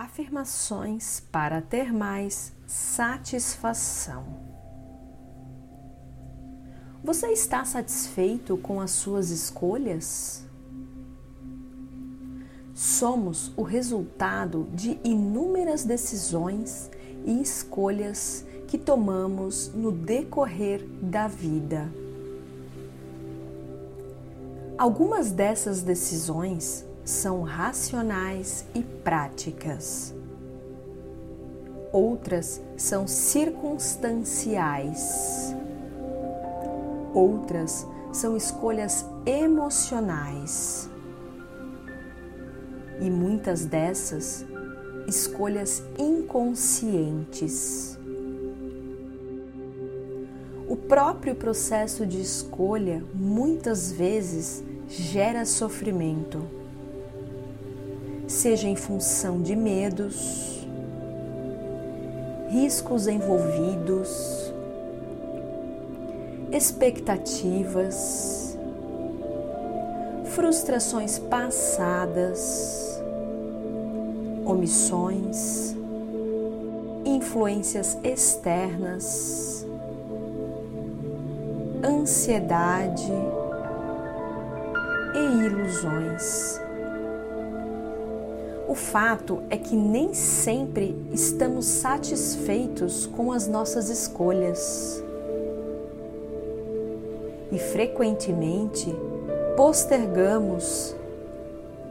Afirmações para ter mais satisfação. Você está satisfeito com as suas escolhas? Somos o resultado de inúmeras decisões e escolhas que tomamos no decorrer da vida. Algumas dessas decisões são racionais e práticas. Outras são circunstanciais. Outras são escolhas emocionais. E muitas dessas, escolhas inconscientes. O próprio processo de escolha muitas vezes gera sofrimento seja em função de medos, riscos envolvidos, expectativas, frustrações passadas, omissões, influências externas, ansiedade e ilusões. O fato é que nem sempre estamos satisfeitos com as nossas escolhas. E frequentemente postergamos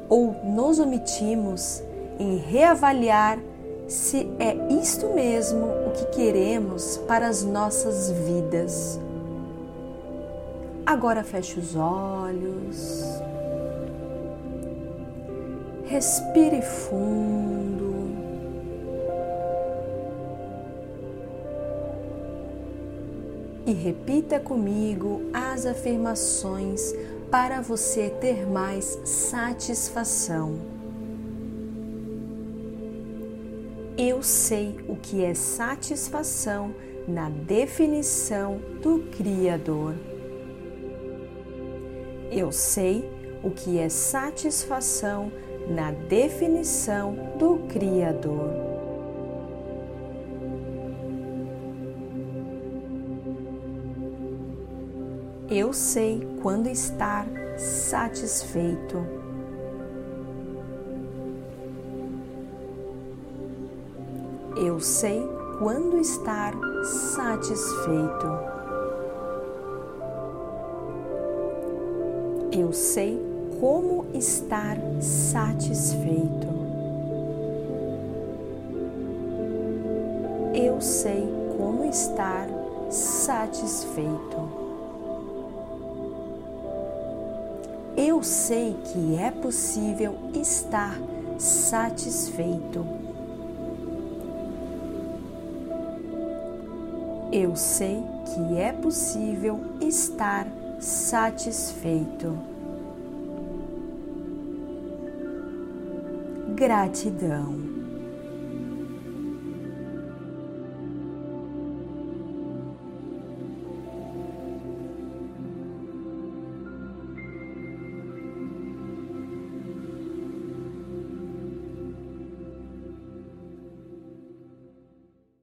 ou nos omitimos em reavaliar se é isto mesmo o que queremos para as nossas vidas. Agora feche os olhos. Respire fundo. E repita comigo as afirmações para você ter mais satisfação. Eu sei o que é satisfação na definição do Criador. Eu sei o que é satisfação na definição do Criador. Eu sei quando estar satisfeito. Eu sei quando estar satisfeito. Eu sei como estar satisfeito. Eu sei como estar satisfeito. Eu sei que é possível estar satisfeito. Eu sei que é possível estar satisfeito. Gratidão.